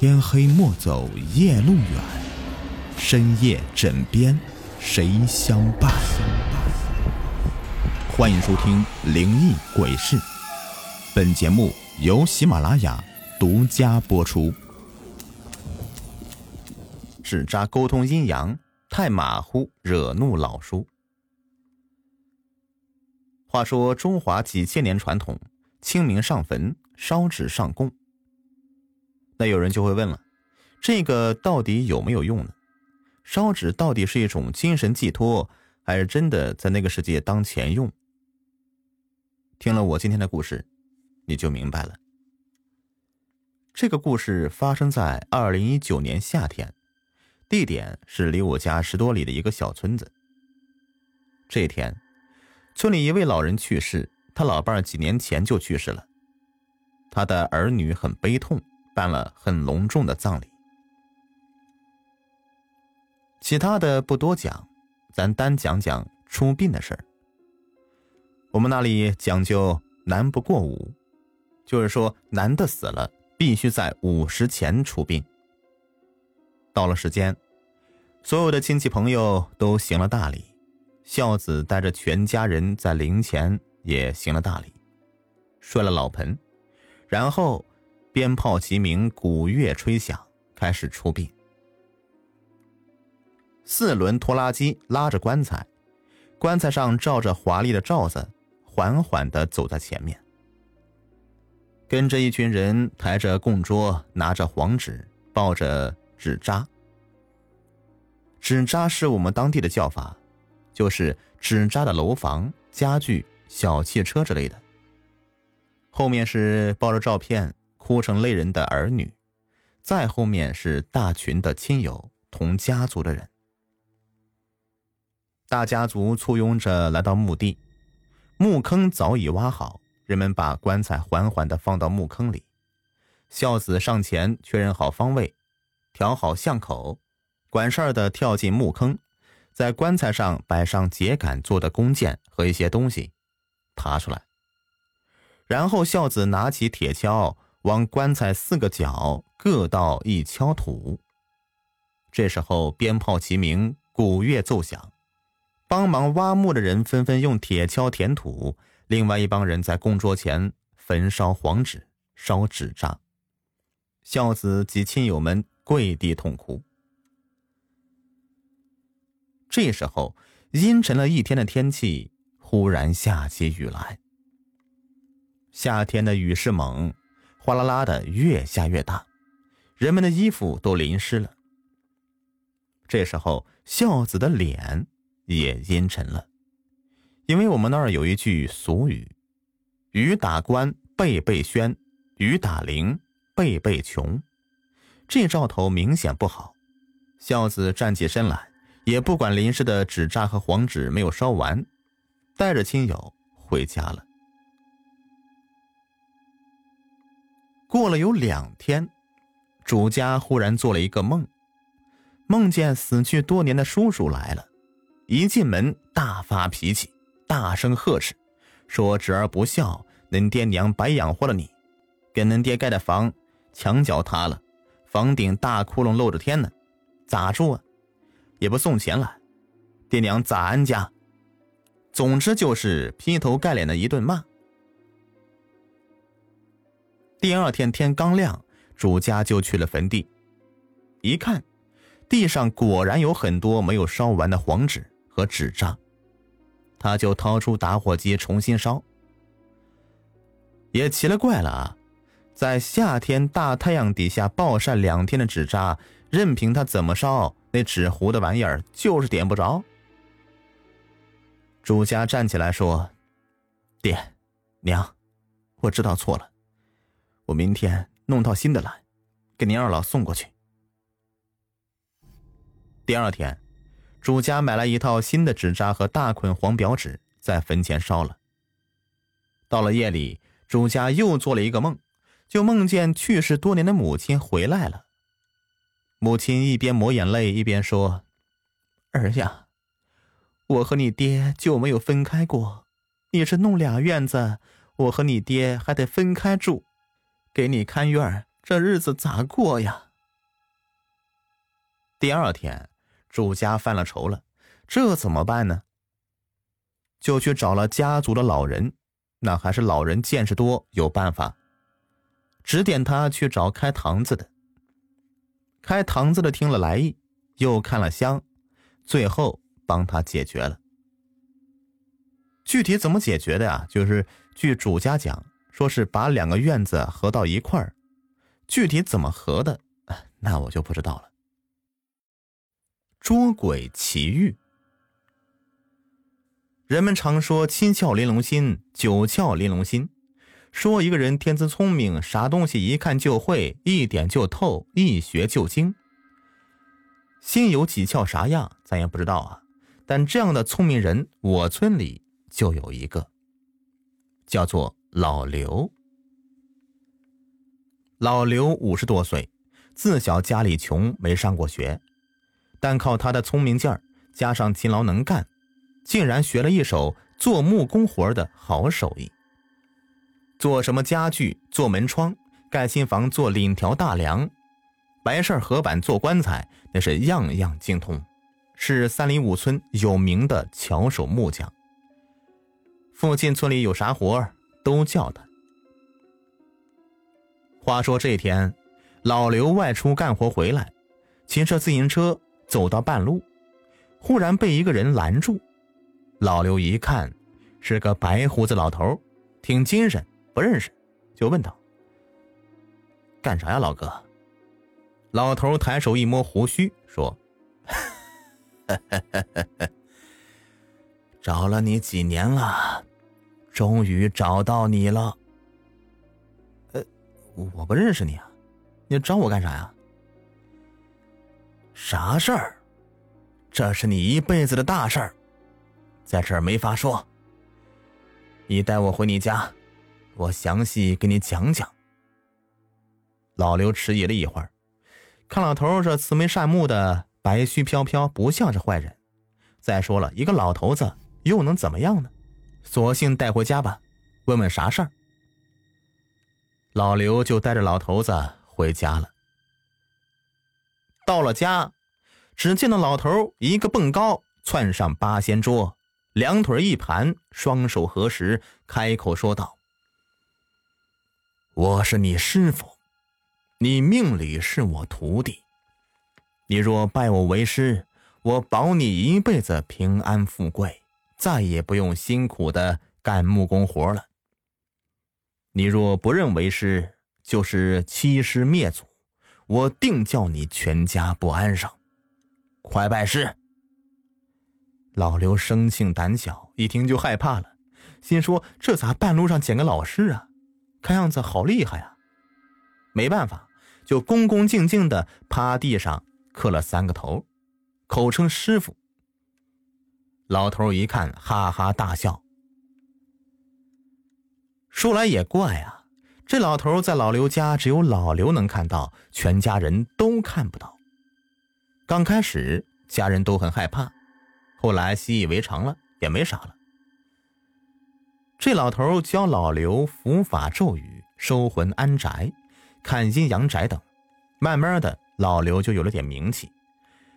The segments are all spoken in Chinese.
天黑莫走夜路远，深夜枕边谁相伴？欢迎收听《灵异鬼事》，本节目由喜马拉雅独家播出。纸扎沟通阴阳太马虎，惹怒老叔。话说中华几千年传统，清明上坟，烧纸上供。那有人就会问了，这个到底有没有用呢？烧纸到底是一种精神寄托，还是真的在那个世界当钱用？听了我今天的故事，你就明白了。这个故事发生在二零一九年夏天，地点是离我家十多里的一个小村子。这天，村里一位老人去世，他老伴儿几年前就去世了，他的儿女很悲痛。办了很隆重的葬礼，其他的不多讲，咱单讲讲出殡的事儿。我们那里讲究男不过午，就是说男的死了必须在午时前出殡。到了时间，所有的亲戚朋友都行了大礼，孝子带着全家人在灵前也行了大礼，摔了老盆，然后。鞭炮齐鸣，鼓乐吹响，开始出殡。四轮拖拉机拉着棺材，棺材上罩着华丽的罩子，缓缓的走在前面。跟着一群人抬着供桌，拿着黄纸，抱着纸扎。纸扎是我们当地的叫法，就是纸扎的楼房、家具、小汽车之类的。后面是抱着照片。哭成泪人的儿女，再后面是大群的亲友同家族的人。大家族簇拥着来到墓地，墓坑早已挖好，人们把棺材缓缓的放到墓坑里。孝子上前确认好方位，调好巷口，管事儿的跳进墓坑，在棺材上摆上秸秆做的弓箭和一些东西，爬出来。然后孝子拿起铁锹。往棺材四个角各倒一锹土。这时候鞭炮齐鸣，鼓乐奏响，帮忙挖墓的人纷纷用铁锹填土，另外一帮人在供桌前焚烧黄纸、烧纸扎。孝子及亲友们跪地痛哭。这时候，阴沉了一天的天气忽然下起雨来。夏天的雨势猛。哗啦啦的，越下越大，人们的衣服都淋湿了。这时候，孝子的脸也阴沉了，因为我们那儿有一句俗语：“雨打官辈辈宣，雨打灵辈辈穷。”这兆头明显不好。孝子站起身来，也不管淋湿的纸扎和黄纸没有烧完，带着亲友回家了。过了有两天，主家忽然做了一个梦，梦见死去多年的叔叔来了，一进门大发脾气，大声呵斥，说：“侄儿不孝，恁爹娘白养活了你，给恁爹盖的房墙角塌了，房顶大窟窿露着天呢，咋住啊？也不送钱来，爹娘咋安家？总之就是劈头盖脸的一顿骂。”第二天天刚亮，主家就去了坟地，一看，地上果然有很多没有烧完的黄纸和纸扎，他就掏出打火机重新烧。也奇了怪了啊，在夏天大太阳底下暴晒两天的纸扎，任凭他怎么烧，那纸糊的玩意儿就是点不着。主家站起来说：“爹，娘，我知道错了。”我明天弄套新的来，给您二老送过去。第二天，主家买来一套新的纸扎和大捆黄表纸，在坟前烧了。到了夜里，主家又做了一个梦，就梦见去世多年的母亲回来了。母亲一边抹眼泪，一边说：“儿呀，我和你爹就没有分开过，你是弄俩院子，我和你爹还得分开住。”给你看院儿这日子咋过呀？第二天，主家犯了愁了，这怎么办呢？就去找了家族的老人，那还是老人见识多，有办法，指点他去找开堂子的。开堂子的听了来意，又看了香，最后帮他解决了。具体怎么解决的呀？就是据主家讲，说是把两个院子合到一块儿，具体怎么合的，那我就不知道了。捉鬼奇遇，人们常说“七窍玲珑心，九窍玲珑心”，说一个人天资聪明，啥东西一看就会，一点就透，一学就精。心有几窍啥样，咱也不知道啊。但这样的聪明人，我村里就有一个，叫做老刘。老刘五十多岁，自小家里穷，没上过学。但靠他的聪明劲儿，加上勤劳能干，竟然学了一手做木工活的好手艺。做什么家具、做门窗、盖新房、做檩条大梁、白事合板、做棺材，那是样样精通，是三里五村有名的巧手木匠。附近村里有啥活儿都叫他。话说这天，老刘外出干活回来，骑着自行车。走到半路，忽然被一个人拦住。老刘一看，是个白胡子老头，挺精神，不认识，就问道：“干啥呀，老哥？”老头抬手一摸胡须，说：“找了你几年了，终于找到你了。”“呃，我不认识你啊，你找我干啥呀？”啥事儿？这是你一辈子的大事儿，在这儿没法说。你带我回你家，我详细给你讲讲。老刘迟疑了一会儿，看老头这慈眉善目的，白须飘飘，不像是坏人。再说了一个老头子，又能怎么样呢？索性带回家吧，问问啥事儿。老刘就带着老头子回家了。到了家，只见那老头一个蹦高，窜上八仙桌，两腿一盘，双手合十，开口说道：“我是你师傅，你命里是我徒弟。你若拜我为师，我保你一辈子平安富贵，再也不用辛苦的干木工活了。你若不认为师，就是欺师灭祖。”我定叫你全家不安生，快拜师！老刘生性胆小，一听就害怕了，心说这咋半路上捡个老师啊？看样子好厉害啊！没办法，就恭恭敬敬的趴地上磕了三个头，口称师傅。老头一看，哈哈大笑。说来也怪啊。这老头在老刘家，只有老刘能看到，全家人都看不到。刚开始，家人都很害怕，后来习以为常了，也没啥了。这老头教老刘伏法咒语、收魂安宅、看阴阳宅等，慢慢的，老刘就有了点名气。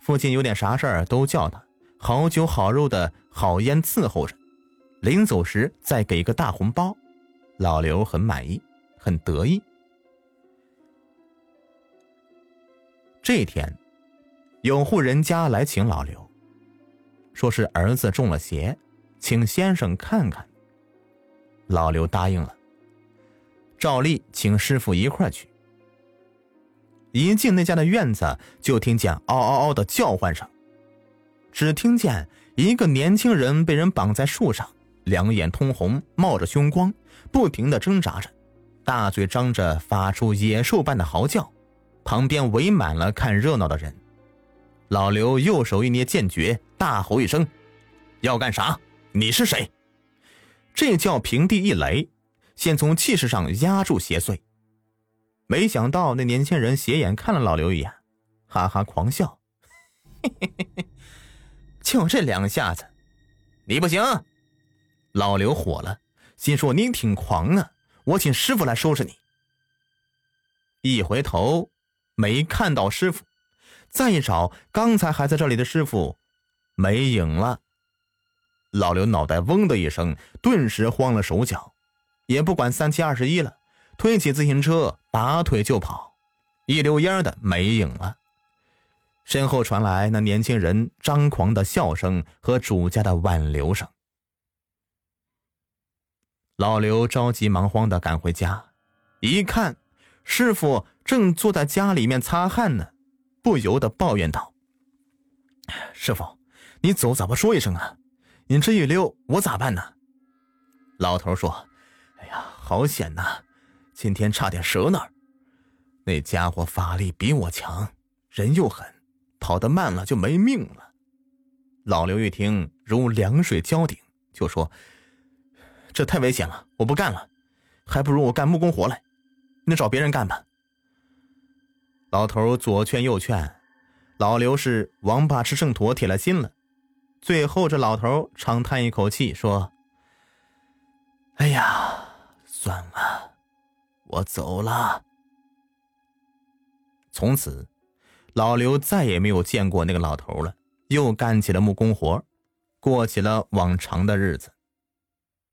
附近有点啥事儿都叫他，好酒好肉的好烟伺候着，临走时再给个大红包，老刘很满意。很得意。这天，有户人家来请老刘，说是儿子中了邪，请先生看看。老刘答应了，照例请师傅一块去。一进那家的院子，就听见嗷嗷嗷的叫唤声，只听见一个年轻人被人绑在树上，两眼通红，冒着凶光，不停的挣扎着。大嘴张着，发出野兽般的嚎叫，旁边围满了看热闹的人。老刘右手一捏剑诀，大吼一声：“要干啥？你是谁？”这叫平地一雷，先从气势上压住邪祟。没想到那年轻人斜眼看了老刘一眼，哈哈狂笑：“嘿嘿嘿嘿，就这两下子，你不行！”老刘火了，心说：“你挺狂啊！”我请师傅来收拾你。一回头，没看到师傅，再一找，刚才还在这里的师傅没影了。老刘脑袋嗡的一声，顿时慌了手脚，也不管三七二十一了，推起自行车拔腿就跑，一溜烟的没影了。身后传来那年轻人张狂的笑声和主家的挽留声。老刘着急忙慌的赶回家，一看，师傅正坐在家里面擦汗呢，不由得抱怨道：“师傅，你走咋不说一声啊？你这一溜，我咋办呢？”老头说：“哎呀，好险呐，今天差点折那儿。那家伙法力比我强，人又狠，跑得慢了就没命了。”老刘一听如凉水浇顶，就说。这太危险了，我不干了，还不如我干木工活来。你找别人干吧。老头左劝右劝，老刘是王八吃秤砣，铁了心了。最后，这老头长叹一口气，说：“哎呀，算了，我走了。”从此，老刘再也没有见过那个老头了，又干起了木工活，过起了往常的日子。